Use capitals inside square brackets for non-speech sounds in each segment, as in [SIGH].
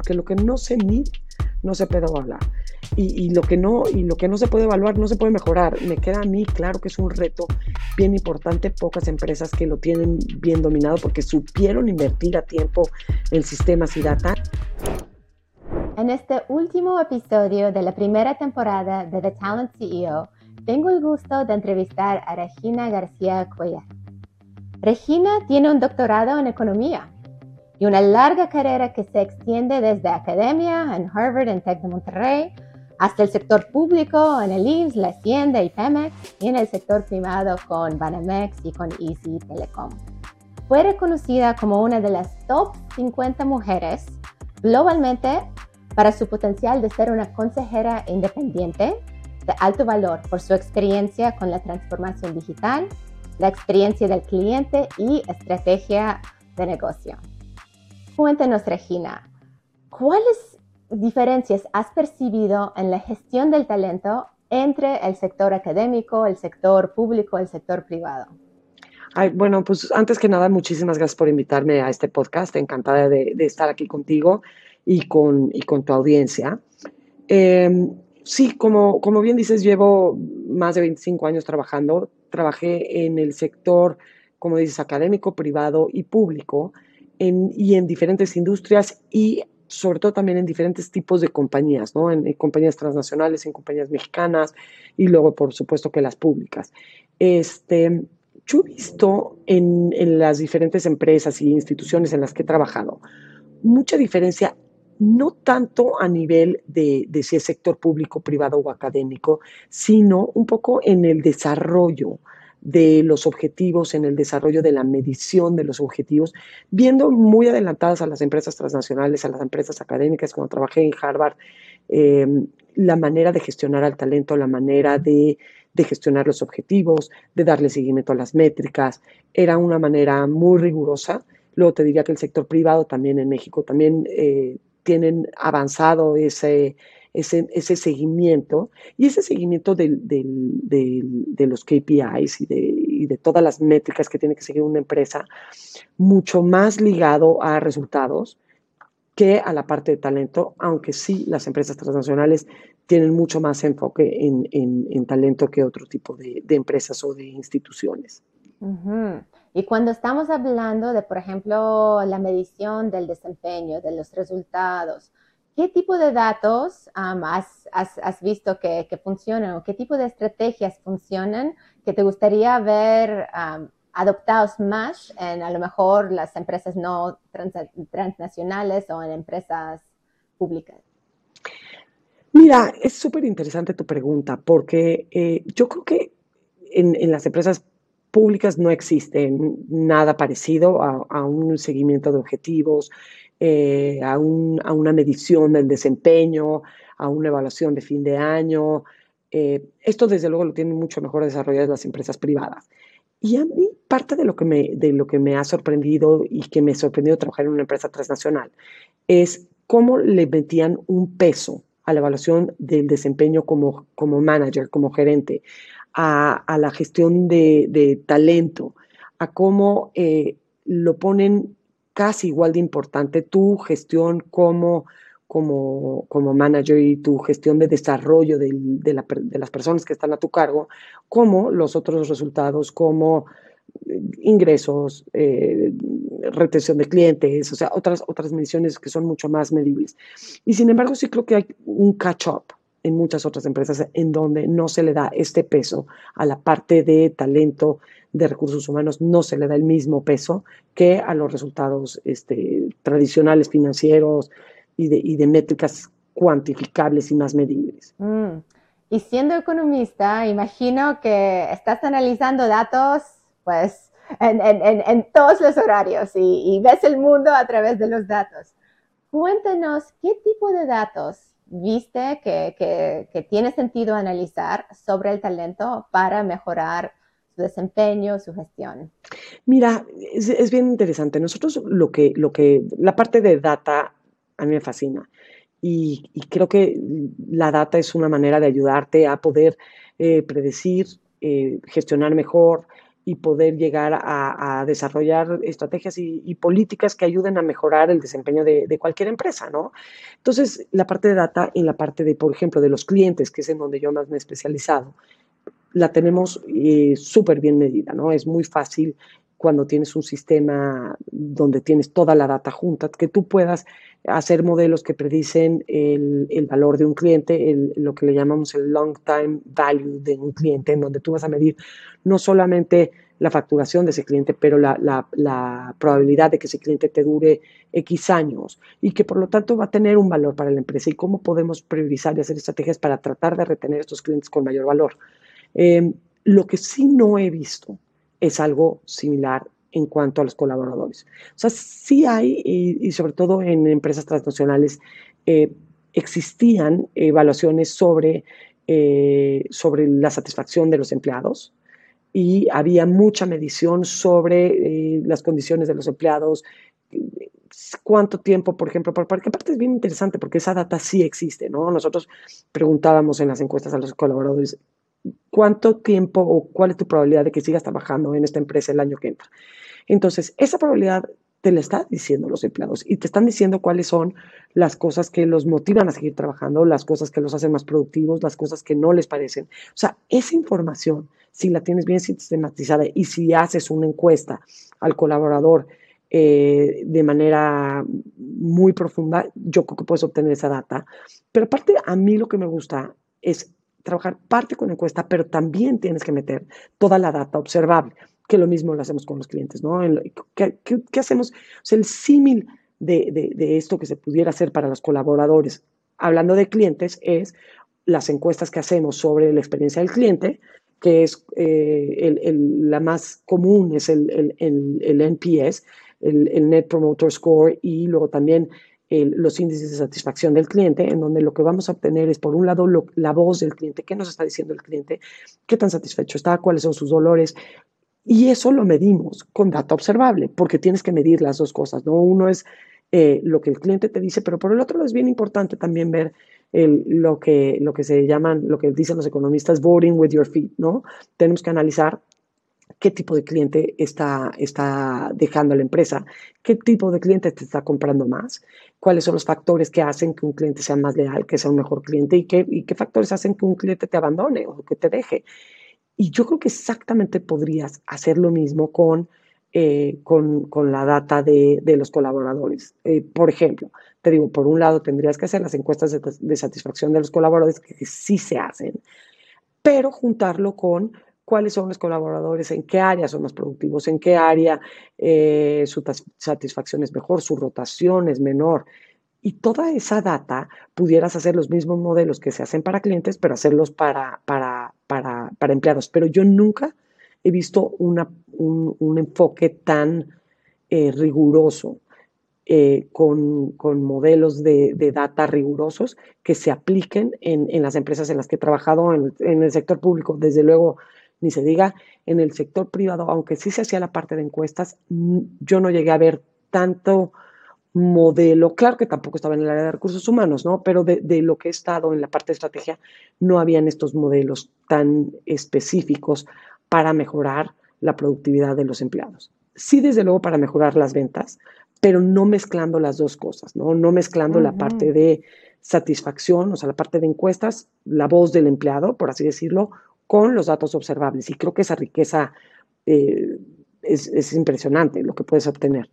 porque lo que no se mide no se puede evaluar. Y, lo que no, y lo que no se puede evaluar no se puede mejorar. Me queda a mí claro que es un reto bien importante, pocas empresas que lo tienen bien dominado porque supieron invertir a tiempo en sistemas y data. En este último episodio de la primera temporada de The Talent CEO, tengo el gusto de entrevistar a Regina García Cuellar. Regina tiene un doctorado en economía y una larga carrera que se extiende desde academia en Harvard en Tec de Monterrey hasta el sector público en el IMSS, la Hacienda y Pemex, y en el sector privado con Banamex y con Easy Telecom. Fue reconocida como una de las top 50 mujeres globalmente para su potencial de ser una consejera independiente de alto valor por su experiencia con la transformación digital, la experiencia del cliente y estrategia de negocio. Cuéntenos, Regina, ¿cuáles diferencias has percibido en la gestión del talento entre el sector académico, el sector público, el sector privado? bueno, pues antes que nada, muchísimas gracias por invitarme a este podcast. Encantada de, estar aquí contigo y con, y con tu audiencia. Em, sí, como, como bien dices, llevo más de 25 años trabajando. Trabajé en el sector, como dices, académico, privado y público, y en diferentes industrias y sobre todo también en diferentes tipos de compañías, ¿no? En, compañías transnacionales, en compañías mexicanas y luego, por supuesto, que las públicas. Este, yo he visto en, en las diferentes empresas y instituciones en las que he trabajado mucha diferencia no tanto a nivel de, de, si es sector público, privado o académico, sino un poco en el desarrollo de los objetivos, en el desarrollo de la medición de los objetivos, viendo muy adelantadas a las empresas transnacionales, a las empresas académicas, cuando trabajé en Harvard, em, la manera de gestionar al talento, la manera de, gestionar los objetivos, de darle seguimiento a las métricas, era una manera muy rigurosa. Luego te diría que el sector privado también en México también eh, tienen avanzado ese, ese, ese seguimiento y ese seguimiento de los KPIs y de, y de todas las métricas que tiene que seguir una empresa, mucho más ligado a resultados que a la parte de talento, aunque sí las empresas transnacionales tienen mucho más enfoque en, en, talento que otro tipo de, empresas o de instituciones. Y cuando estamos hablando de, por ejemplo, la medición del desempeño, de los resultados, ¿Qué tipo de datos has, visto que, funcionan o qué tipo de estrategias funcionan que te gustaría ver adoptados más en a lo mejor las empresas no transnacionales o en empresas públicas? Mira, es súper interesante tu pregunta porque eh, yo creo que en, las empresas públicas no existe nada parecido a, un seguimiento de objetivos, eh, a, una medición del desempeño, a una evaluación de fin de año. Eh, esto desde luego lo tienen mucho mejor desarrollado las empresas privadas. Y a mí parte de lo, que me, ha sorprendido y que me ha sorprendido trabajar en una empresa transnacional es cómo le metían un peso a la evaluación del desempeño como, como manager, como gerente, a, la gestión de, talento, a cómo eh, lo ponen casi igual de importante tu gestión como, como, como manager y tu gestión de desarrollo de, las personas que están a tu cargo, como los otros resultados, como eh, ingresos, eh, retención de clientes, o sea, otras, otras mediciones que son mucho más medibles. Y sin embargo, sí creo que hay un catch-up en muchas otras empresas en donde no se le da este peso a la parte de talento, de recursos humanos, no se le da el mismo peso que a los resultados este, tradicionales financieros y de, y de, métricas cuantificables y más medibles. Mm. Y siendo economista, imagino que estás analizando datos, pues, en, en, en todos los horarios y, y ves el mundo a través de los datos. Cuéntanos qué tipo de datos viste que, tiene sentido analizar sobre el talento para mejorar desempeño, su gestión? Mira, es, bien interesante. Nosotros lo que, lo que, la parte de data a mí me fascina. Y, creo que la data es una manera de ayudarte a poder eh, predecir, eh, gestionar mejor, y poder llegar a, desarrollar estrategias y, políticas que ayuden a mejorar el desempeño de, cualquier empresa, ¿no? Entonces, la parte de data y la parte de, por ejemplo, de los clientes, que es en donde yo más me he especializado, la tenemos eh, súper bien medida, ¿no? Es muy fácil cuando tienes un sistema donde tienes toda la data junta, que tú puedas hacer modelos que predicen el, valor de un cliente, lo que le llamamos el long time value de un cliente, en donde tú vas a medir no solamente la facturación de ese cliente, pero la, la, probabilidad de que ese cliente te dure X años y que por lo tanto va a tener un valor para la empresa y cómo podemos priorizar y hacer estrategias para tratar de retener estos clientes con mayor valor. Eh, lo que sí no he visto es algo similar en cuanto a los colaboradores. O sea, sí hay, y, sobre todo en empresas transnacionales, eh, existían evaluaciones sobre, eh, sobre la satisfacción de los empleados y había mucha medición sobre eh, las condiciones de los empleados, cuánto tiempo, por ejemplo, porque aparte es bien interesante porque esa data sí existe, ¿no? Nosotros preguntábamos en las encuestas a los colaboradores, cuánto tiempo o cuál es tu probabilidad de que sigas trabajando en esta empresa el año que entra. Entonces, esa probabilidad te la están diciendo los empleados y te están diciendo cuáles son las cosas que los motivan a seguir trabajando, las cosas que los hacen más productivos, las cosas que no les parecen. O sea, esa información, si la tienes bien sistematizada y si haces una encuesta al colaborador eh, de manera muy profunda, yo creo que puedes obtener esa data. Pero aparte, a mí lo que me gusta es trabajar parte con encuesta, pero también tienes que meter toda la data observable, que lo mismo lo hacemos con los clientes, ¿no? ¿Qué, hacemos? O sea, el símil de, esto que se pudiera hacer para los colaboradores, hablando de clientes, es las encuestas que hacemos sobre la experiencia del cliente, que es eh, la más común, es el, el NPS, el, Net Promoter Score, y luego también los índices de satisfacción del cliente, en donde lo que vamos a obtener es, por un lado, la voz del cliente, qué nos está diciendo el cliente, qué tan satisfecho está, cuáles son sus dolores. Y eso lo medimos con data observable, porque tienes que medir las dos cosas, ¿no? Uno es eh, lo que el cliente te dice, pero por el otro es bien importante también ver lo, que, lo que se llaman, lo que dicen los economistas, voting with your feet, ¿no? Tenemos que analizar qué tipo de cliente está, está dejando la empresa, qué tipo de cliente te está comprando más, cuáles son los factores que hacen que un cliente sea más leal, que sea un mejor cliente y qué, factores hacen que un cliente te abandone o que te deje. Y yo creo que exactamente podrías hacer lo mismo con, eh, con, con, la data de, de los colaboradores. Eh, por ejemplo, te digo, por un lado tendrías que hacer las encuestas de, de satisfacción de los colaboradores, que sí se hacen, pero juntarlo con cuáles son los colaboradores, en qué área son más productivos, en qué área eh, su satisfacción es mejor, su rotación es menor. Y toda esa data pudieras hacer los mismos modelos que se hacen para clientes, pero hacerlos para, para, para, para empleados. Pero yo nunca he visto una, un, enfoque tan eh, riguroso eh, con, con, modelos de, de, data rigurosos que se apliquen en, en, las empresas en las que he trabajado, en, el sector público. Desde luego, ni se diga en el sector privado, aunque sí se hacía la parte de encuestas, yo no llegué a ver tanto modelo, claro que tampoco estaba en el área de recursos humanos, ¿no? Pero de, lo que he estado en la parte de estrategia, no habían estos modelos tan específicos para mejorar la productividad de los empleados. Sí, desde luego, para mejorar las ventas, pero no mezclando las dos cosas, ¿no? No mezclando la parte de satisfacción, o sea, la parte de encuestas, la voz del empleado, por así decirlo, con los datos observables. Y creo que esa riqueza eh, es, impresionante lo que puedes obtener.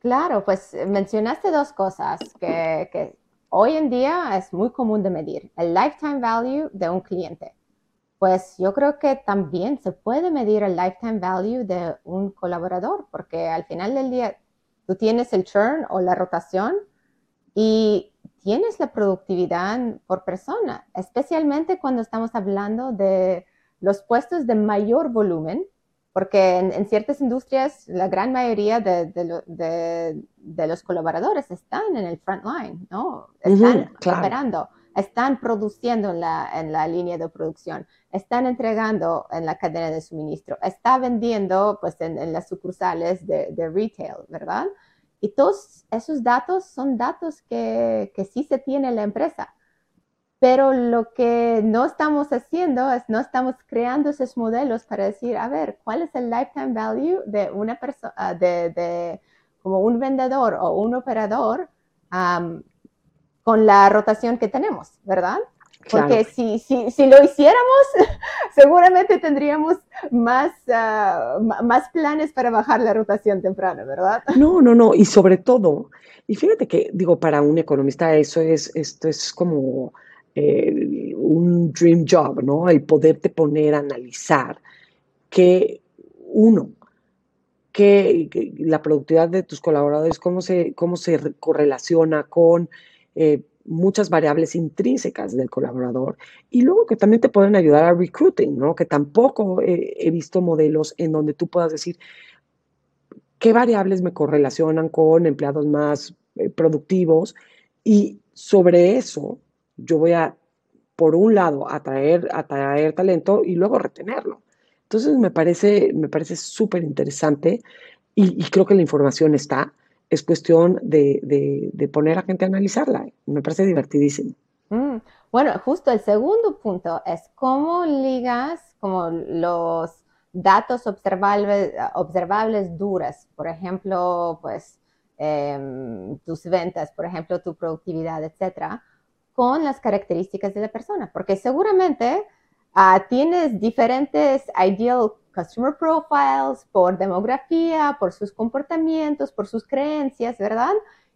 Claro, pues mencionaste dos cosas que, hoy en día es muy común de medir. El lifetime value de un cliente. Pues yo creo que también se puede medir el lifetime value de un colaborador, porque al final del día tú tienes el churn o la rotación y tienes la productividad por persona, especialmente cuando estamos hablando de los puestos de mayor volumen, porque en, ciertas industrias la gran mayoría de, los colaboradores están en el front line, ¿no? Están operando, están produciendo en la, línea de producción, están entregando en la cadena de suministro, están vendiendo pues en, en las sucursales de, retail, ¿verdad? Y todos esos datos son datos que, sí se tiene en la empresa. pero lo que no estamos haciendo es no estamos creando esos modelos para decir, a ver, ¿cuál es el lifetime value de una persona, ah, de, como un vendedor o un operador con la rotación que tenemos, ¿verdad? Porque si, si, si, lo hiciéramos, [LAUGHS] seguramente tendríamos más, ah, más planes para bajar la rotación temprana, ¿verdad? No, no, no. Y sobre todo, y fíjate que, digo, para un economista eso es, esto es como eh, un dream job, ¿no? El poderte poner a analizar que uno, que, la productividad de tus colaboradores, cómo se, cómo se correlaciona con eh, muchas variables intrínsecas del colaborador y luego que también te pueden ayudar a recruiting, ¿no? Que tampoco he visto modelos en donde tú puedas decir qué variables me correlacionan con empleados más eh, productivos y sobre eso yo voy a, por un lado, atraer, atraer talento y luego retenerlo. Entonces me parece, me parece súper interesante y, creo que la información está. Es cuestión de, poner a gente a analizarla. Me parece divertidísimo. Mm, bueno, justo el segundo punto es cómo ligas como los datos observables, observables duras, por ejemplo, pues em, tus ventas, por ejemplo, tu productividad, etcétera, con las características de la persona, porque seguramente uh, tienes diferentes ideal customer profiles por demografía, por sus comportamientos, por sus creencias, ¿verdad?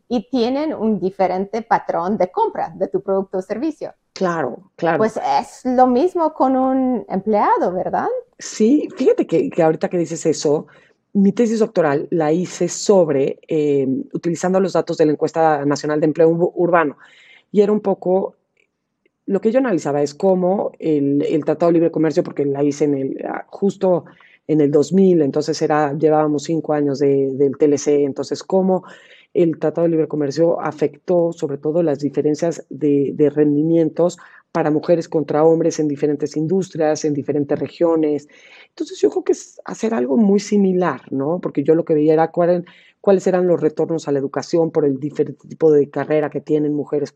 Y tienen un diferente patrón de compra de tu producto o servicio. Claro, claro. Pues es lo mismo con un empleado, ¿verdad? Sí, fíjate que, que ahorita que dices eso, mi tesis doctoral la hice sobre eh, utilizando los datos de la encuesta nacional de empleo urbano y era un poco, lo que yo analizaba es cómo el, el Tratado de Libre Comercio, porque la hice en el, ah, justo en el 2000, entonces era, llevábamos cinco años de, del TLC, entonces cómo el Tratado de Libre Comercio afectó sobre todo las diferencias de, de, rendimientos para mujeres contra hombres en diferentes industrias, en diferentes regiones. Entonces yo creo que es hacer algo muy similar, ¿no? Porque yo lo que veía era cuál, cuáles eran los retornos a la educación por el diferente tipo de carrera que tienen mujeres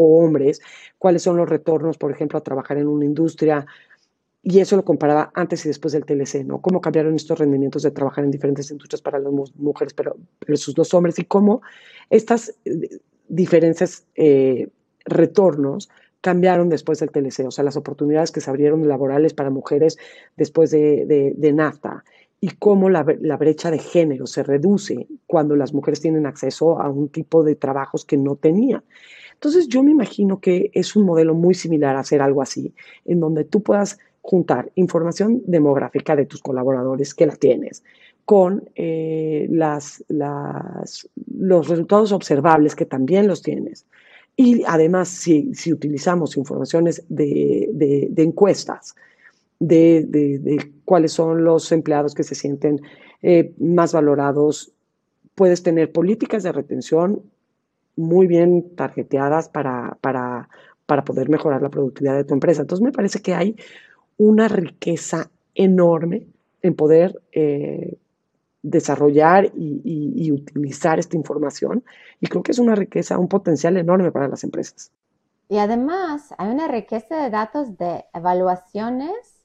o, hombres, cuáles son los retornos, por ejemplo, a trabajar en una industria. Y eso lo comparaba antes y después del TLC, ¿no? Cómo cambiaron estos rendimientos de trabajar en diferentes industrias para las mujeres pero versus los hombres y cómo estas eh, diferencias, eh, retornos, cambiaron después del TLC, o sea, las oportunidades que se abrieron laborales para mujeres después de, de, NAFTA y cómo la, brecha de género se reduce cuando las mujeres tienen acceso a un tipo de trabajos que no tenían. Entonces yo me imagino que es un modelo muy similar a hacer algo así, en donde tú puedas juntar información demográfica de tus colaboradores que la tienes con eh, las, los resultados observables que también los tienes. Y además, si, si utilizamos informaciones de, de encuestas, de, cuáles son los empleados que se sienten eh, más valorados. Puedes tener políticas de retención muy bien targeteadas para, para, para poder mejorar la productividad de tu empresa. Entonces me parece que hay una riqueza enorme en poder eh, desarrollar y, utilizar esta información. Y creo que es una riqueza, un potencial enorme para las empresas. Y además hay una riqueza de datos de evaluaciones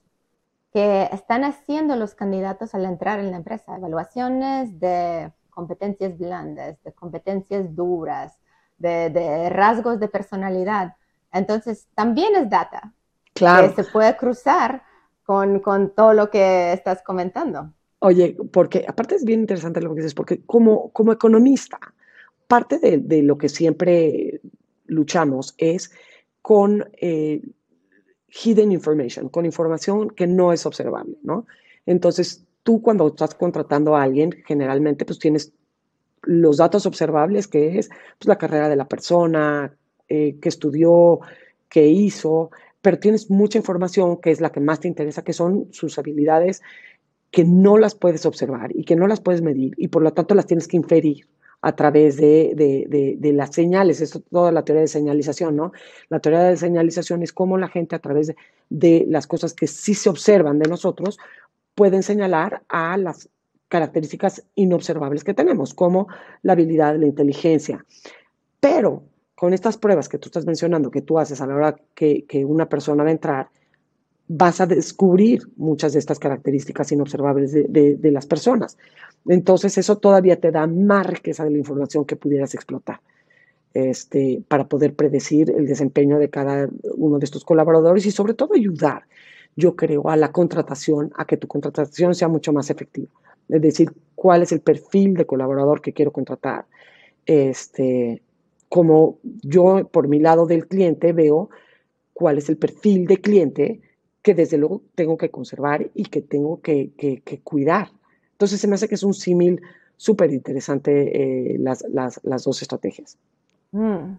que están haciendo los candidatos al entrar en la empresa, evaluaciones de competencias blandas, de competencias duras, de, rasgos de personalidad. Entonces, también es data claro. que se puede cruzar con, todo lo que estás comentando. Oye, porque aparte es bien interesante lo que dices, porque como, como economista, parte de, lo que siempre luchamos es con eh, hidden information, con información que no es observable, ¿no? Entonces, tú cuando estás contratando a alguien, generalmente pues tienes los datos observables, que es pues, la carrera de la persona, eh, que estudió, qué hizo, pero tienes mucha información que es la que más te interesa, que son sus habilidades que no las puedes observar y que no las puedes medir y por lo tanto las tienes que inferir a través de, las señales. Eso es toda la teoría de señalización, ¿no? La teoría de señalización es cómo la gente a través de, las cosas que sí se observan de nosotros pueden señalar a las características inobservables que tenemos, como la habilidad, la inteligencia. Pero con estas pruebas que tú estás mencionando, que tú haces a la hora que, una persona va a entrar, vas a descubrir muchas de estas características inobservables de, de, las personas. Entonces, eso todavía te da más riqueza de la información que pudieras explotar este, para poder predecir el desempeño de cada uno de estos colaboradores y sobre todo ayudar, yo creo, a la contratación, a que tu contratación sea mucho más efectiva. Es decir, cuál es el perfil de colaborador que quiero contratar. Este, como yo, por mi lado del cliente, veo cuál es el perfil de cliente que desde luego tengo que conservar y que tengo que, cuidar. Entonces se me hace que es un símil súper interesante eh, las, las, dos estrategias. Mm.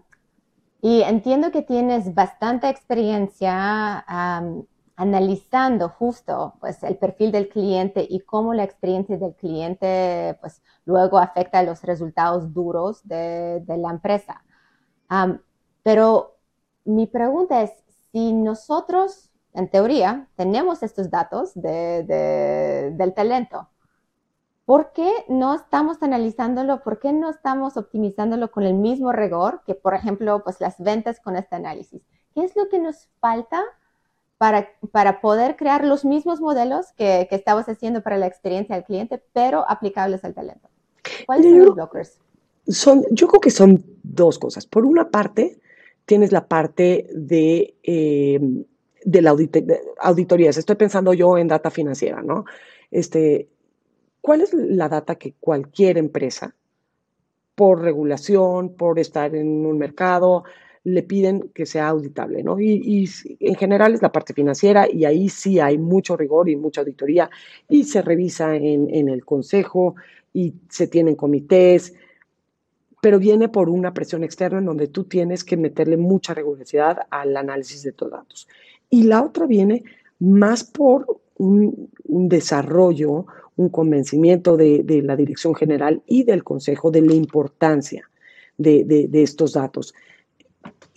Y entiendo que tienes bastante experiencia analizando justo pues, el perfil del cliente y cómo la experiencia del cliente pues, luego afecta los resultados duros de, la empresa. pero mi pregunta es, si nosotros, en teoría, tenemos estos datos del talento, ¿Por qué no estamos analizándolo? ¿Por qué no estamos optimizándolo con el mismo rigor que, por ejemplo, pues las ventas con este análisis? ¿Qué es lo que nos falta para, para poder crear los mismos modelos que, que estamos haciendo para la experiencia del cliente, pero aplicables al talento? ¿Cuáles son los blockers? Son, yo creo que son dos cosas. Por una parte, tienes la parte de, eh, de la auditoría. Estoy pensando yo en data financiera, ¿no? Este, ¿Cuál es la data que cualquier empresa, por regulación, por estar en un mercado, le piden que sea auditable, ¿no? Y, en general es la parte financiera y ahí sí hay mucho rigor y mucha auditoría y se revisa en, el consejo y se tienen comités, pero viene por una presión externa en donde tú tienes que meterle mucha rigurosidad al análisis de tus datos. Y la otra viene más por un desarrollo, un convencimiento de, la dirección general y del consejo de la importancia de, estos datos.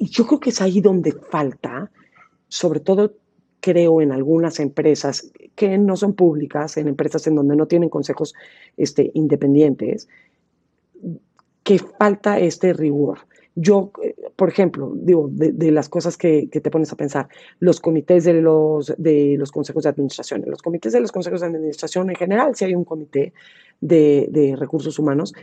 Y yo creo que es ahí donde falta, sobre todo creo en algunas empresas que no son públicas, en empresas en donde no tienen consejos este, independientes, que falta este rigor. Yo, eh, por ejemplo, digo, de, las cosas que, te pones a pensar, los comités de los, de los consejos de administración. los comités de los consejos de administración en general, si hay un comité de, recursos humanos,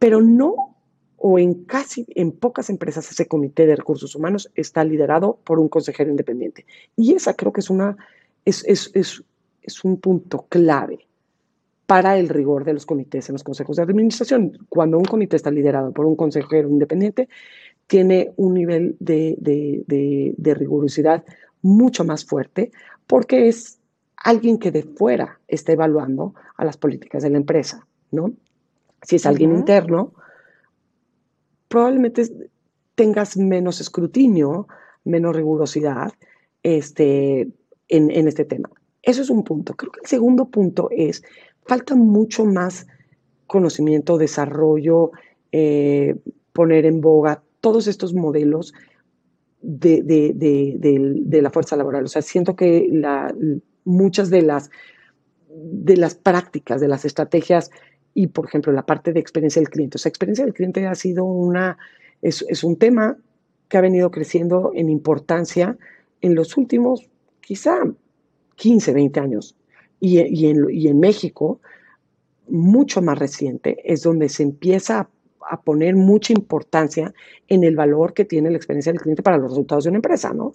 pero no, o en casi, en pocas empresas ese comité de recursos humanos está liderado por un consejero independiente. Y esa creo que es una, es, es, es, es un punto clave para el rigor de los comités en los consejos de administración. Cuando un comité está liderado por un consejero independiente, tiene un nivel de, rigurosidad mucho más fuerte porque es alguien que de fuera está evaluando a las políticas de la empresa, ¿no? Si es alguien interno, probablemente tengas menos escrutinio, menos rigurosidad este, en, en este tema. Eso es un punto. Creo que el segundo punto es falta mucho más conocimiento, desarrollo, eh, poner en boga todos estos modelos de, la fuerza laboral. O sea, siento que muchas de las, de las prácticas, de las estrategias y, por ejemplo, la parte de experiencia del cliente. O sea, experiencia del cliente ha sido una, es, es un tema que ha venido creciendo en importancia en los últimos, quizá, 15, 20 años y, en, México, mucho más reciente, es donde se empieza a, poner mucha importancia en el valor que tiene la experiencia del cliente para los resultados de una empresa, ¿no?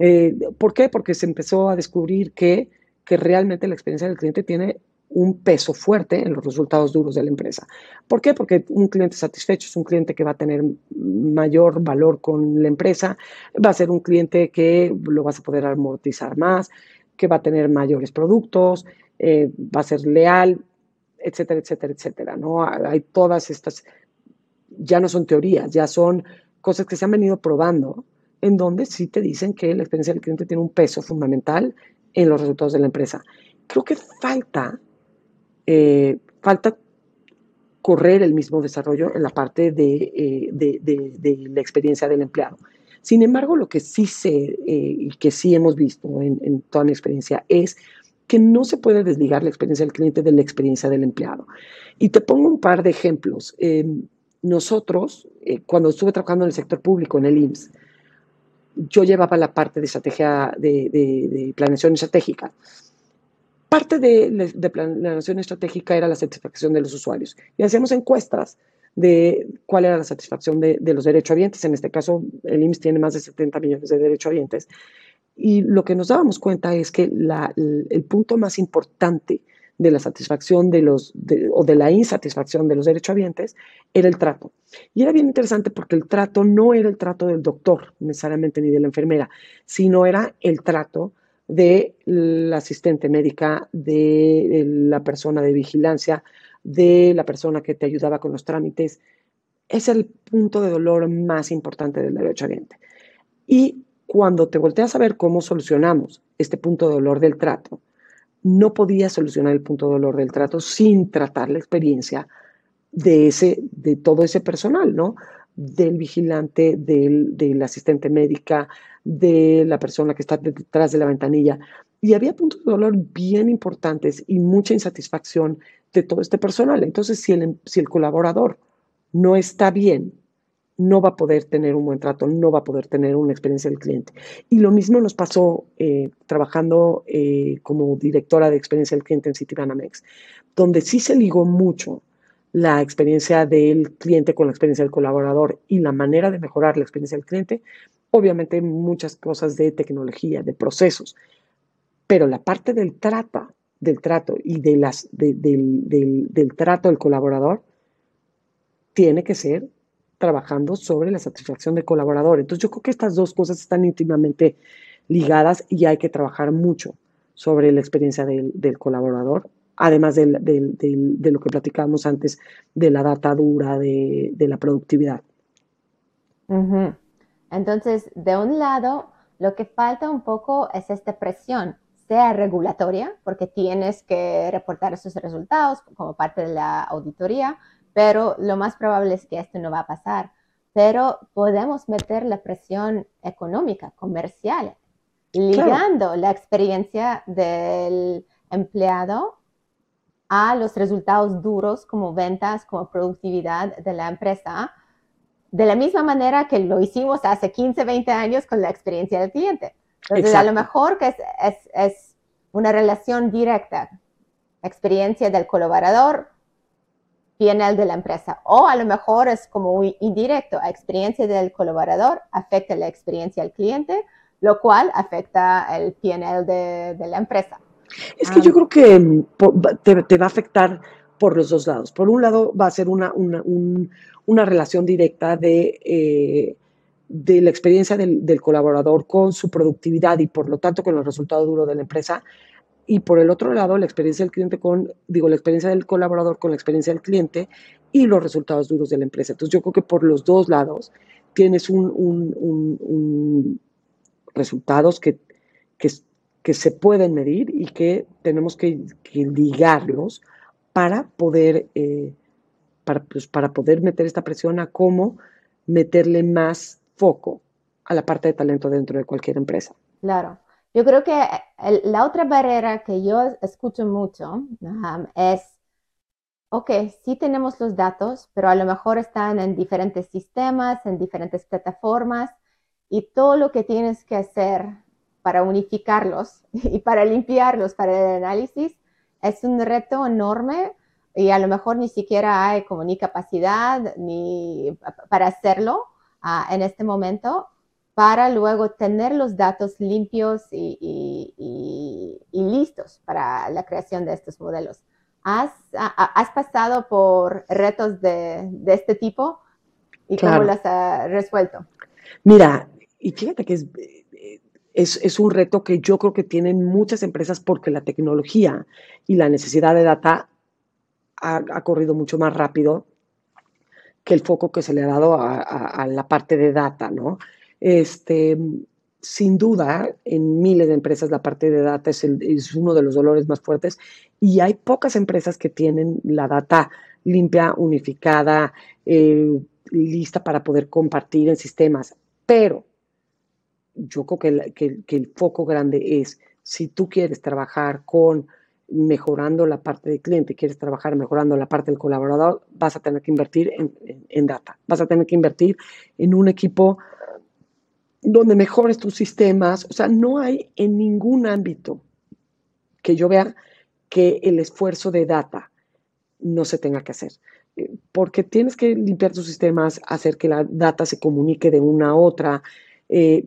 Eh, ¿Por qué? Porque se empezó a descubrir que, que realmente la experiencia del cliente tiene un peso fuerte en los resultados duros de la empresa. ¿Por qué? Porque un cliente satisfecho es un cliente que va a tener mayor valor con la empresa, va a ser un cliente que lo vas a poder amortizar más, que va a tener mayores productos, eh, va a ser leal, etcétera, etcétera, etcétera. ¿no? Hay todas estas, ya no son teorías, ya son cosas que se han venido probando, en donde sí te dicen que la experiencia del cliente tiene un peso fundamental en los resultados de la empresa. Creo que falta, eh, falta correr el mismo desarrollo en la parte de, eh, de la experiencia del empleado. Sin embargo, lo que sí sé eh, y que sí hemos visto en, toda mi experiencia es que no se puede desligar la experiencia del cliente de la experiencia del empleado. Y te pongo un par de ejemplos. Em, nosotros, cuando estuve trabajando en el sector público, en el IMSS, yo llevaba la parte de estrategia de, planeación estratégica. Parte de, de, planeación estratégica era la satisfacción de los usuarios. Y hacíamos encuestas de cuál era la satisfacción de, los derechohabientes. En este caso, el IMSS tiene más de 70 millones de derechohabientes. Y lo que nos dábamos cuenta es que el punto más importante de la satisfacción de los, o de la insatisfacción de los derechohabientes era el trato. Y era bien interesante porque el trato no era el trato del doctor necesariamente ni de la enfermera, sino era el trato de la asistente médica, de la persona de vigilancia, de la persona que te ayudaba con los trámites. Es el punto de dolor más importante del derechohabiente. Y cuando te volteas a ver cómo solucionamos este punto de dolor del trato, no podía solucionar el punto de dolor del trato sin tratar la experiencia de, ese, de todo ese personal, ¿no? Del vigilante, del, asistente médica, de la persona que está detrás de la ventanilla. Y había puntos de dolor bien importantes y mucha insatisfacción de todo este personal. Entonces, si el, si el colaborador no está bien no va a poder tener un buen trato, no va a poder tener una experiencia del cliente. Y lo mismo nos pasó eh, trabajando eh, como directora de experiencia del cliente en Citibanamex, donde sí se ligó mucho la experiencia del cliente con la experiencia del colaborador y la manera de mejorar la experiencia del cliente, obviamente muchas cosas de tecnología, de procesos, pero la parte del trato, del trato y de las, del, del trato del colaborador tiene que ser trabajando sobre la satisfacción del colaborador. Entonces yo creo que estas dos cosas están íntimamente ligadas y hay que trabajar mucho sobre la experiencia del, colaborador, además de, lo que platicábamos antes de la data dura, de, la productividad. Entonces, de un lado, lo que falta un poco es esta presión, sea regulatoria, porque tienes que reportar esos resultados como parte de la auditoría, pero lo más probable es que esto no va a pasar. Pero podemos meter la presión económica, comercial, ligando la experiencia del empleado a los resultados duros como ventas, como productividad de la empresa, de la misma manera que lo hicimos hace 15, 20 años con la experiencia del cliente. Entonces, a lo mejor que es, es una relación directa, experiencia del colaborador el de la empresa. O a lo mejor es como muy indirecto, experiencia del colaborador afecta la experiencia del cliente, lo cual afecta el PNL de, de la empresa. Es que yo ah. creo que mm, te, va a afectar por los dos lados. Por un lado, va a ser una, una, una relación directa de, eh, de la experiencia del, del, colaborador con su productividad y por lo tanto con el resultado duro de la empresa y por el otro lado la experiencia del cliente con, digo, la experiencia del colaborador con la experiencia del cliente y los resultados duros de la empresa. Entonces yo creo que por los dos lados tienes un, resultados que, que, se pueden medir y que tenemos que, ligarlos para poder, eh, para, pues, para poder meter esta presión a cómo meterle más foco a la parte de talento dentro de cualquier empresa. Claro. Yo creo que la otra barrera que yo escucho mucho es, ok, sí tenemos los datos, pero a lo mejor están en diferentes sistemas, en diferentes plataformas, y todo lo que tienes que hacer para unificarlos y para limpiarlos para el análisis es un reto enorme y a lo mejor ni siquiera hay como ni capacidad ni para hacerlo ah, en este momento para luego tener los datos limpios y, listos para la creación de estos modelos. ¿Has, pasado por retos de, este tipo y cómo los has resuelto? Mira, y fíjate que es, es, un reto que yo creo que tienen muchas empresas porque la tecnología y la necesidad de data ha, corrido mucho más rápido que el foco que se le ha dado a, la parte de data, ¿no? Este, sin duda, en miles de empresas la parte de data es, es, uno de los dolores más fuertes y hay pocas empresas que tienen la data limpia, unificada, eh, lista para poder compartir en sistemas. Pero yo creo que, el foco grande es, si tú quieres trabajar con mejorando la parte del cliente, quieres trabajar mejorando la parte del colaborador, vas a tener que invertir en, data, vas a tener que invertir en un equipo donde mejores tus sistemas. O sea, no hay en ningún ámbito que yo vea que el esfuerzo de data no se tenga que hacer. Eh, porque tienes que limpiar tus sistemas, hacer que la data se comunique de una a otra. Eh,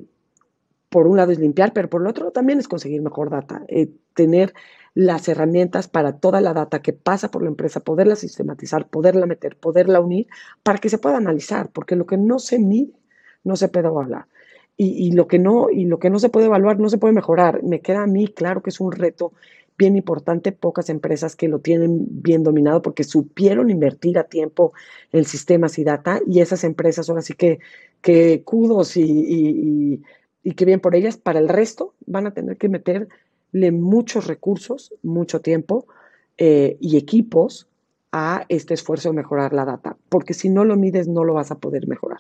por un lado es limpiar, pero por el otro también es conseguir mejor data, eh, tener las herramientas para toda la data que pasa por la empresa, poderla sistematizar, poderla meter, poderla unir para que se pueda analizar, porque lo que no se mide no se puede evaluar. Y, lo que no, y lo que no se puede evaluar no se puede mejorar. Me queda a mí claro que es un reto bien importante, pocas empresas que lo tienen bien dominado porque supieron invertir a tiempo en sistemas y data y esas empresas ahora sí que, que kudos y, y que bien por ellas, para el resto van a tener que meter muchos recursos, mucho tiempo eh, y equipos a este esfuerzo de mejorar la data, porque si no lo mides no lo vas a poder mejorar.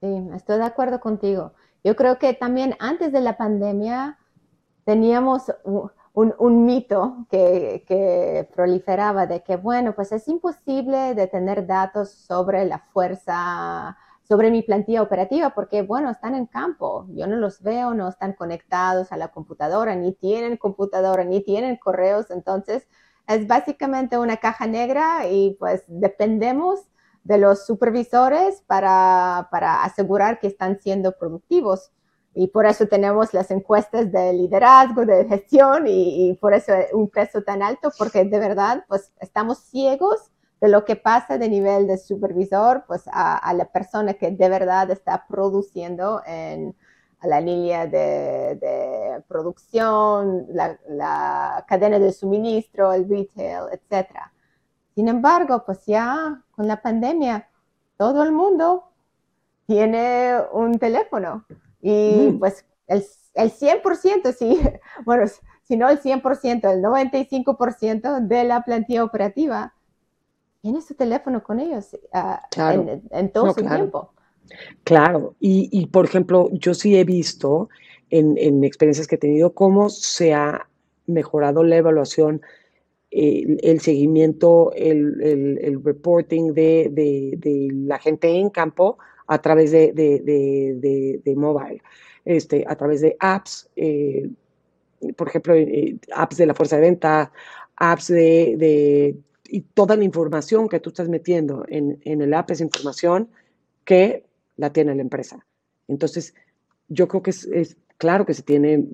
Sí, estoy de acuerdo contigo. Yo creo que también antes de la pandemia teníamos un, mito que, que, proliferaba de que, bueno, pues es imposible de tener datos sobre la fuerza sobre mi plantilla operativa porque, bueno, están en campo, yo no los veo, no están conectados a la computadora, ni tienen computadora, ni tienen correos, entonces es básicamente una caja negra y pues dependemos de los supervisores para, para asegurar que están siendo productivos. Y por eso tenemos las encuestas de liderazgo, de gestión y, y por eso un peso tan alto, porque de verdad, pues estamos ciegos de lo que pasa de nivel de supervisor, pues a, la persona que de verdad está produciendo en la línea de, producción, la, cadena de suministro, el retail, etc. Sin embargo, pues ya con la pandemia, todo el mundo tiene un teléfono y mm. pues el, el 100%, sí, [LAUGHS] bueno, si no el 100%, el 95% de la plantilla operativa tiene su teléfono con ellos ah, en, todo su tiempo. Claro, y, por ejemplo, yo sí he visto en, experiencias que he tenido cómo se ha mejorado la evaluación, el, seguimiento, el, reporting de, la gente en campo a través de, de mobile, este, a través de apps, eh, por ejemplo, eh, apps de la fuerza de venta, apps de y toda la información que tú estás metiendo en, el app es información que la tiene la empresa. Entonces, yo creo que es, claro que se tiene,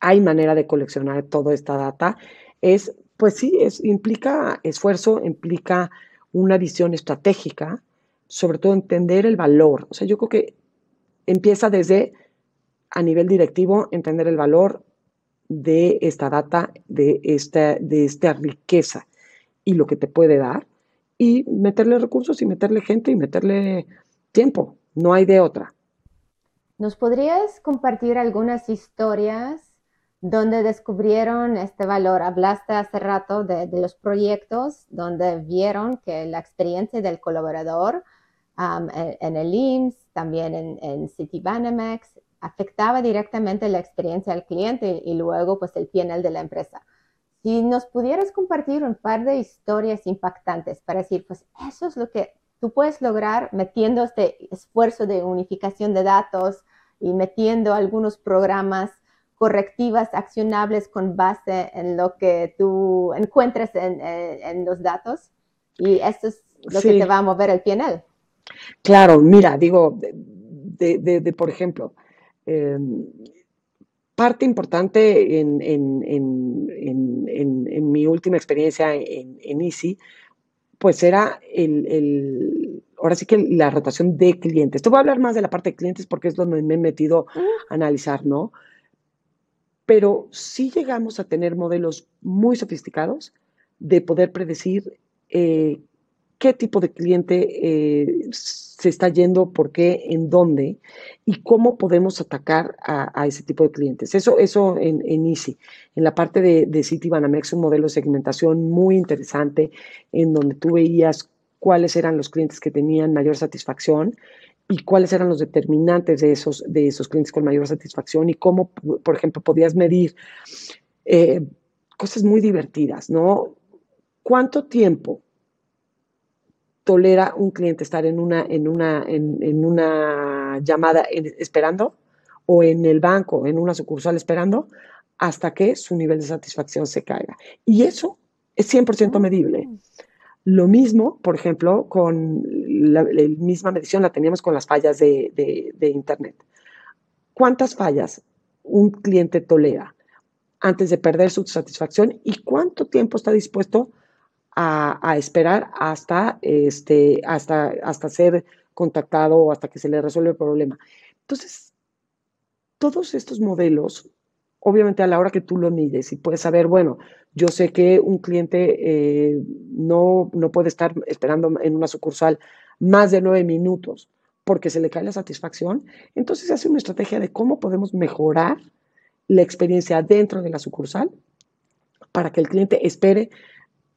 hay manera de coleccionar toda esta data. Es, pues sí, es, implica esfuerzo, implica una visión estratégica, sobre todo entender el valor. O sea, yo creo que empieza desde a nivel directivo, entender el valor de esta data, de esta, de esta riqueza y lo que te puede dar y meterle recursos y meterle gente y meterle tiempo. No hay de otra. ¿Nos podrías compartir algunas historias donde descubrieron este valor? Hablaste hace rato de, los proyectos donde vieron que la experiencia del colaborador en, el IMSS, también en, en Citibanamex, afectaba directamente la experiencia del cliente y luego pues el PNL de la empresa. Si nos pudieras compartir un par de historias impactantes para decir, pues eso es lo que tú puedes lograr metiendo este esfuerzo de unificación de datos y metiendo algunos programas correctivas, accionables con base en lo que tú encuentres en, los datos. Y eso es lo que te va a mover el PNL. Claro, mira, digo, de, por ejemplo, em, parte importante en, mi última experiencia en, en Easy, pues era el, ahora sí que la rotación de clientes. Te voy a hablar más de la parte de clientes porque es donde me he metido a analizar, ¿no? Pero sí llegamos a tener modelos muy sofisticados de poder predecir eh, qué tipo de cliente eh, se está yendo, por qué, en dónde y cómo podemos atacar a, ese tipo de clientes. Eso, eso en, en Easy. En la parte de, de Citibanamex, un modelo de segmentación muy interesante en donde tú veías cuáles eran los clientes que tenían mayor satisfacción y cuáles eran los determinantes de esos, de esos clientes con mayor satisfacción y cómo, por ejemplo, podías medir eh, cosas muy divertidas, ¿no? ¿Cuánto tiempo tolera un cliente estar en una, en una, en, una llamada esperando o en el banco, en una sucursal esperando, hasta que su nivel de satisfacción se caiga. Y eso es 100% medible. Lo mismo, por ejemplo, con la, misma medición la teníamos con las fallas de, de Internet. ¿Cuántas fallas un cliente tolera antes de perder su satisfacción y cuánto tiempo está dispuesto a, esperar hasta, este, hasta, hasta ser contactado o hasta que se le resuelve el problema. Entonces, todos estos modelos, obviamente a la hora que tú lo mides y puedes saber, bueno, yo sé que un cliente eh, no, no puede estar esperando en una sucursal más de nueve minutos porque se le cae la satisfacción, entonces hace una estrategia de cómo podemos mejorar la experiencia dentro de la sucursal para que el cliente espere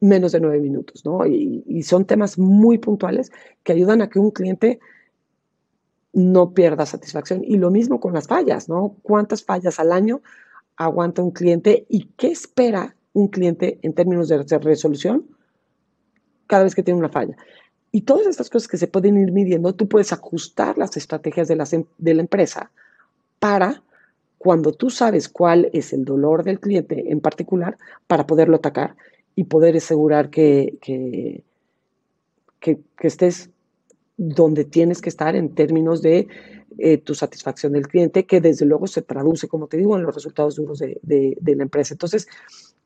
menos de nueve minutos, ¿no? Y, son temas muy puntuales que ayudan a que un cliente no pierda satisfacción. Y lo mismo con las fallas, ¿no? ¿Cuántas fallas al año aguanta un cliente y qué espera un cliente en términos de resolución cada vez que tiene una falla? Y todas estas cosas que se pueden ir midiendo, tú puedes ajustar las estrategias de la, em, de la empresa para cuando tú sabes cuál es el dolor del cliente en particular, para poderlo atacar y poder asegurar que, que, estés donde tienes que estar en términos de eh, tu satisfacción del cliente, que desde luego se traduce, como te digo, en los resultados duros de, la empresa. Entonces,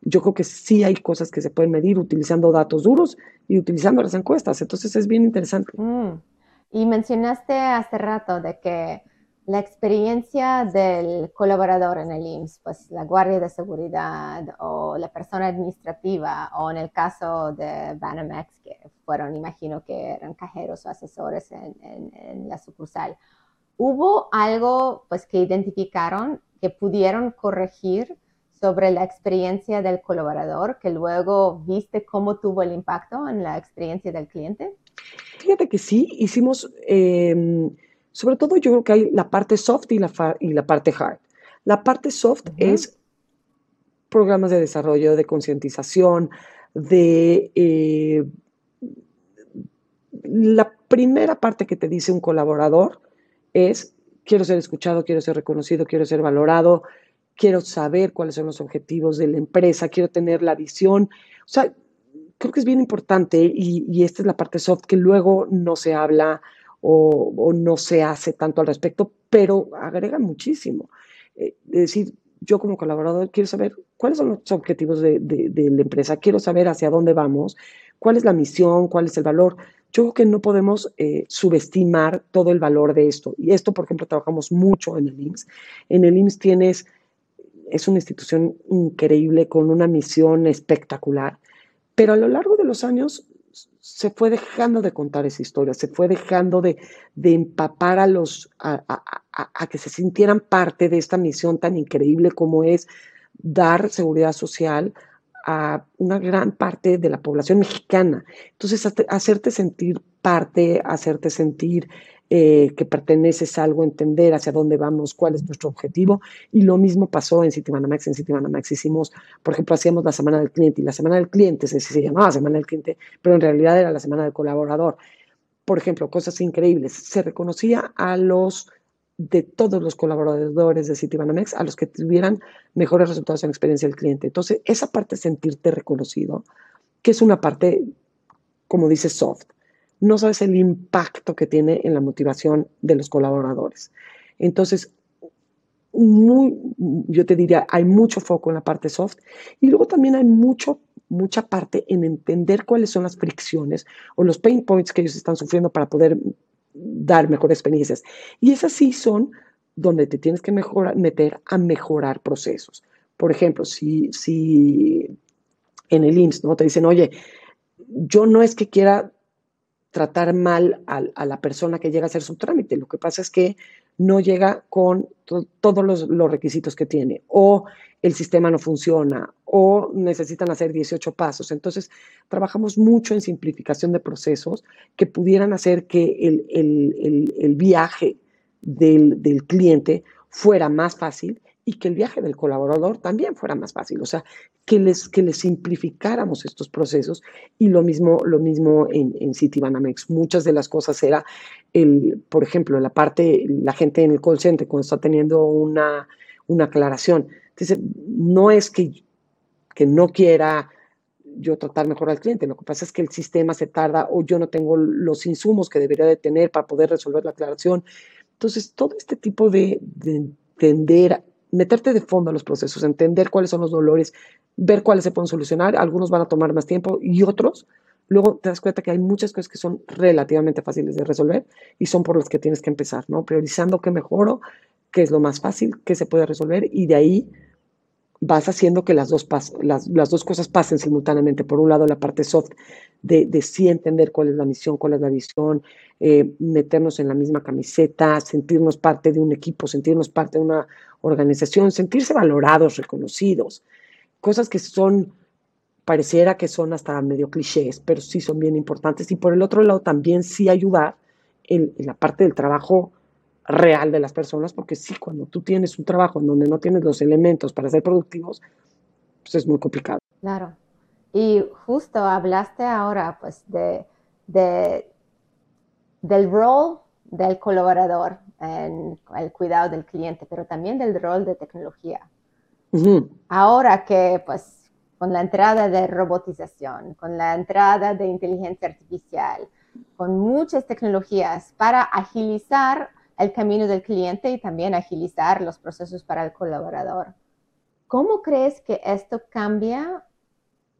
yo creo que sí hay cosas que se pueden medir utilizando datos duros y utilizando las encuestas. Entonces, es bien interesante. Mm. Y mencionaste hace rato de que la experiencia del colaborador en el IMSS, pues la guardia de seguridad o la persona administrativa o en el caso de Banamex, que fueron, imagino que eran cajeros o asesores en, la sucursal, ¿hubo algo pues que identificaron que pudieron corregir sobre la experiencia del colaborador que luego viste cómo tuvo el impacto en la experiencia del cliente? Fíjate que sí, hicimos... Em, sobre todo yo creo que hay la parte soft y la, y la parte hard. La parte soft es programas de desarrollo, de concientización, de... Eh, la primera parte que te dice un colaborador es, quiero ser escuchado, quiero ser reconocido, quiero ser valorado, quiero saber cuáles son los objetivos de la empresa, quiero tener la visión. O sea, creo que es bien importante y, y esta es la parte soft que luego no se habla o, no se hace tanto al respecto, pero agrega muchísimo. Eh, es decir, yo como colaborador quiero saber cuáles son los objetivos de, la empresa, quiero saber hacia dónde vamos, cuál es la misión, cuál es el valor. Yo creo que no podemos eh, subestimar todo el valor de esto. Y esto, por ejemplo, trabajamos mucho en el IMSS. En el IMSS tienes, es una institución increíble con una misión espectacular, pero a lo largo de los años se fue dejando de contar esa historia, se fue dejando de, empapar a los, a, que se sintieran parte de esta misión tan increíble como es dar seguridad social a una gran parte de la población mexicana. Entonces, hacerte sentir parte, hacerte sentir eh, que perteneces a algo, entender hacia dónde vamos, cuál es nuestro objetivo. Y lo mismo pasó en Citibanamex. En Citibanamex hicimos, por ejemplo, hacíamos la semana del cliente y la semana del cliente se, se llamaba semana del cliente, pero en realidad era la semana del colaborador. Por ejemplo, cosas increíbles. Se reconocía a los de todos los colaboradores de Citibanamex a los que tuvieran mejores resultados en experiencia del cliente. Entonces, esa parte de sentirte reconocido, que es una parte, como dice soft, no sabes el impacto que tiene en la motivación de los colaboradores. Entonces, muy, yo te diría, hay mucho foco en la parte soft y luego también hay mucho, mucha parte en entender cuáles son las fricciones o los pain points que ellos están sufriendo para poder dar mejores experiencias. Y esas sí son donde te tienes que mejorar, meter a mejorar procesos. Por ejemplo, si, si en el IMSS ¿no? te dicen, oye, yo no es que quiera tratar mal a, la persona que llega a hacer su trámite. Lo que pasa es que no llega con todos los, requisitos que tiene, o el sistema no funciona, o necesitan hacer 18 pasos. Entonces, trabajamos mucho en simplificación de procesos que pudieran hacer que el, viaje del, del cliente fuera más fácil y que el viaje del colaborador también fuera más fácil, o sea, que les, que les simplificáramos estos procesos y lo mismo, lo mismo en, en Citibanamex. Muchas de las cosas era, el, por ejemplo, la parte, la gente en el call center cuando está teniendo una, una aclaración. Entonces, no es que, que no quiera yo tratar mejor al cliente, lo que pasa es que el sistema se tarda o yo no tengo los insumos que debería de tener para poder resolver la aclaración. Entonces, todo este tipo de, de entender meterte de fondo a los procesos, entender cuáles son los dolores, ver cuáles se pueden solucionar. Algunos van a tomar más tiempo y otros, luego te das cuenta que hay muchas cosas que son relativamente fáciles de resolver y son por las que tienes que empezar, ¿no? Priorizando qué mejoro, qué es lo más fácil, qué se puede resolver y de ahí vas haciendo que las dos, cosas pasen simultáneamente. Por un lado, la parte soft de sí entender cuál es la misión, cuál es la visión, eh, meternos en la misma camiseta, sentirnos parte de un equipo, sentirnos parte de una organización, sentirse valorados, reconocidos. Cosas que son, pareciera que son hasta medio clichés, pero sí son bien importantes. Y por el otro lado, también sí ayudar en, la parte del trabajo real de las personas, porque sí, cuando tú tienes un trabajo en donde no tienes los elementos para ser productivos, pues es muy complicado. Claro. Y justo hablaste ahora, pues, de del rol del colaborador en el cuidado del cliente, pero también del rol de tecnología. Ahora que, pues, con la entrada de robotización, con la entrada de inteligencia artificial, con muchas tecnologías para agilizar el camino del cliente y también agilizar los procesos para el colaborador. ¿Cómo crees que esto cambia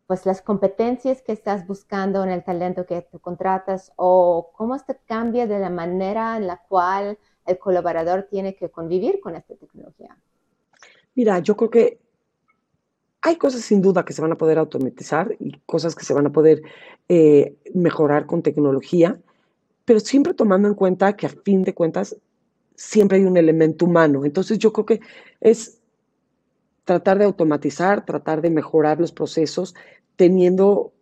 pues las competencias que estás buscando en el talento que tú contratas o cómo esto cambia de la manera en la cual el colaborador tiene que convivir con esta tecnología? Mira, yo creo que hay cosas sin duda que se van a poder automatizar y cosas que se van a poder eh, mejorar con tecnología pero siempre tomando en cuenta que a fin de cuentas siempre hay un elemento humano. Entonces yo creo que es tratar de automatizar, tratar de mejorar los procesos, teniendo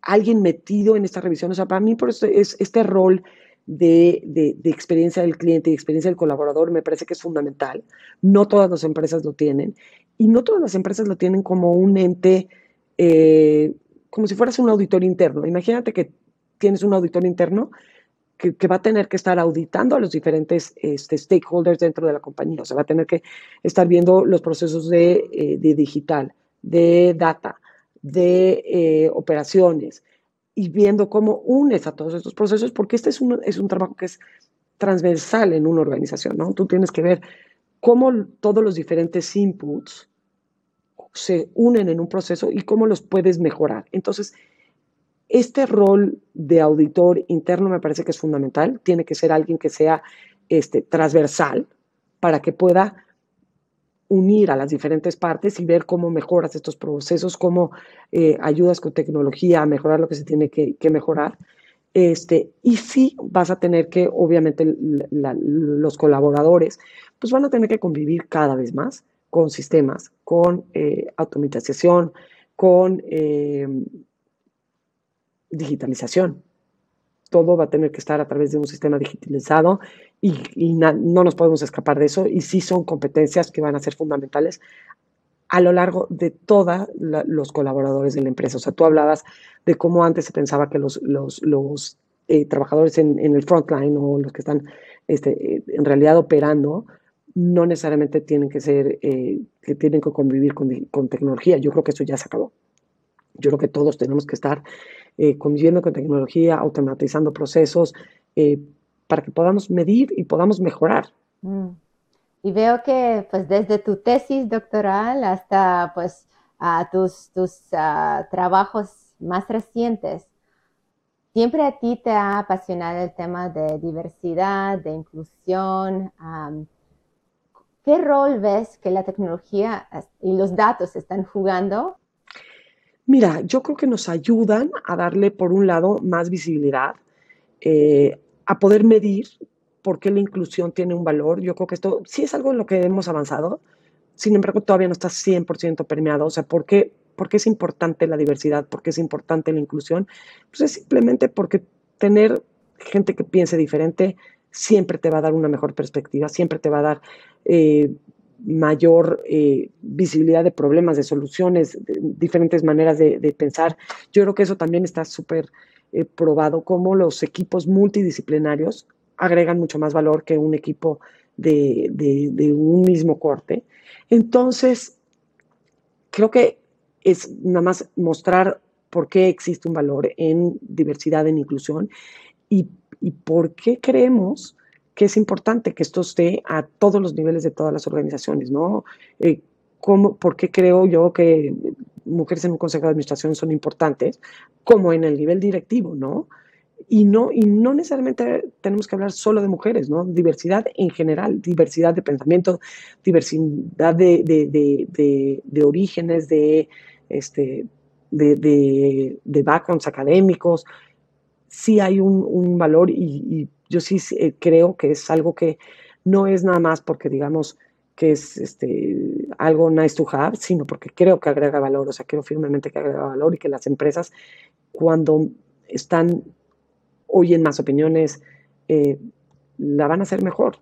alguien metido en esta revisión. O sea, para mí por eso es este rol de, de, experiencia del cliente y experiencia del colaborador me parece que es fundamental. No todas las empresas lo tienen y no todas las empresas lo tienen como un ente, eh, como si fueras un auditor interno. Imagínate que tienes un auditor interno que, va a tener que estar auditando a los diferentes este, stakeholders dentro de la compañía. O sea, va a tener que estar viendo los procesos de, eh, digital, de data, de eh, operaciones y viendo cómo unes a todos estos procesos, porque este es un, es un trabajo que es transversal en una organización, ¿no? Tú tienes que ver cómo todos los diferentes inputs se unen en un proceso y cómo los puedes mejorar. Entonces, este rol de auditor interno me parece que es fundamental. Tiene que ser alguien que sea este, transversal para que pueda unir a las diferentes partes y ver cómo mejoras estos procesos, cómo eh, ayudas con tecnología a mejorar lo que se tiene que, mejorar. Este, y sí vas a tener que, obviamente, los colaboradores, pues van a tener que convivir cada vez más con sistemas, con eh, automatización, con eh, digitalización. Todo va a tener que estar a través de un sistema digitalizado y, no nos podemos escapar de eso. Y sí son competencias que van a ser fundamentales a lo largo de todos los colaboradores de la empresa. O sea, tú hablabas de cómo antes se pensaba que los, eh, trabajadores en, en, el frontline o los que están este, eh, en realidad operando no necesariamente tienen que ser, eh, que tienen que convivir con, con, tecnología. Yo creo que eso ya se acabó. Yo creo que todos tenemos que estar eh, conviviendo con tecnología, automatizando procesos, eh, para que podamos medir y podamos mejorar. Mm. Y veo que pues desde tu tesis doctoral hasta pues a tus, tus trabajos más recientes, siempre a ti te ha apasionado el tema de diversidad, de inclusión. ¿Qué rol ves que la tecnología y los datos están jugando Mira, yo creo que nos ayudan a darle, por un lado, más visibilidad, eh, a poder medir por qué la inclusión tiene un valor. Yo creo que esto sí es algo en lo que hemos avanzado, sin embargo, todavía no está 100% permeado. O sea, ¿por qué, ¿por qué es importante la diversidad? ¿Por qué es importante la inclusión? Pues es simplemente porque tener gente que piense diferente siempre te va a dar una mejor perspectiva, siempre te va a dar eh, mayor eh, visibilidad de problemas, de soluciones, diferentes maneras de, pensar. Yo creo que eso también está súper eh, probado, como los equipos multidisciplinarios agregan mucho más valor que un equipo de, de un mismo corte. Entonces, creo que es nada más mostrar por qué existe un valor en diversidad, en inclusión y, y por qué creemos que es importante que esto esté a todos los niveles de todas las organizaciones, ¿no? Eh, ¿cómo, ¿Por qué creo yo que mujeres en un consejo de administración son importantes? Como en el nivel directivo, ¿no? Y no, y no necesariamente tenemos que hablar solo de mujeres, ¿no? Diversidad en general, diversidad de pensamiento, diversidad de, de, de, de orígenes, de, este, de, backgrounds académicos. Sí hay un, un valor y, y yo sí eh, creo que es algo que no es nada más porque digamos que es este, algo nice to have, sino porque creo que agrega valor, o sea, creo firmemente que agrega valor y que las empresas cuando están, oyen más opiniones, eh, la van a hacer mejor.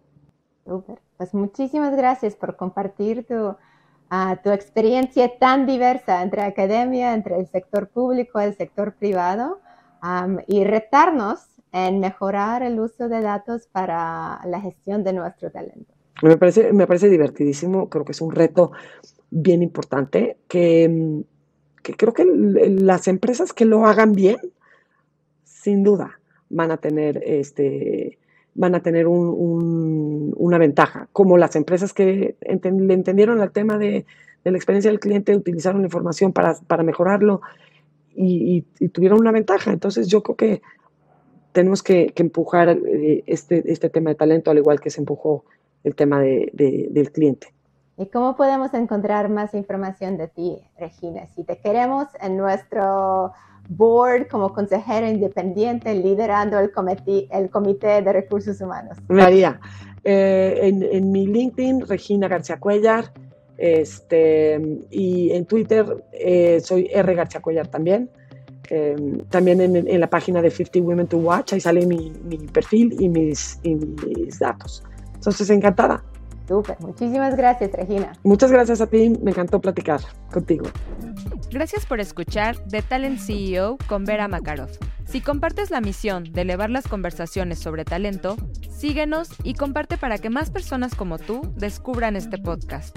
Súper. Pues muchísimas gracias por compartir tu, ah, tu experiencia tan diversa entre academia, entre el sector público, el sector privado, y retarnos en mejorar el uso de datos para la gestión de nuestro talento. Me parece, me parece divertidísimo, creo que es un reto bien importante, que, que creo que las empresas que lo hagan bien, sin duda, van a tener este van a tener un, una ventaja, como las empresas que le entendieron el tema de, de, la experiencia del cliente, utilizaron la información para, para mejorarlo y, y, tuvieron una ventaja. Entonces yo creo que tenemos que, empujar eh, este, este tema de talento, al igual que se empujó el tema de, del cliente. ¿Y cómo podemos encontrar más información de ti, Regina? Si te queremos en nuestro board como consejero independiente liderando el comité, el comité de recursos humanos. María, eh, en, en, mi LinkedIn, Regina García Cuellar, este, y en Twitter eh, soy R García Cuellar también. Em, también en, la página de 50 Women to Watch, ahí sale mi, perfil y mis, mis, datos. Entonces, encantada. Súper, muchísimas gracias, Regina. Muchas gracias a ti, me encantó platicar contigo. Gracias por escuchar The Talent CEO con Vera Makarov. Si compartes la misión de elevar las conversaciones sobre talento, síguenos y comparte para que más personas como tú descubran este podcast.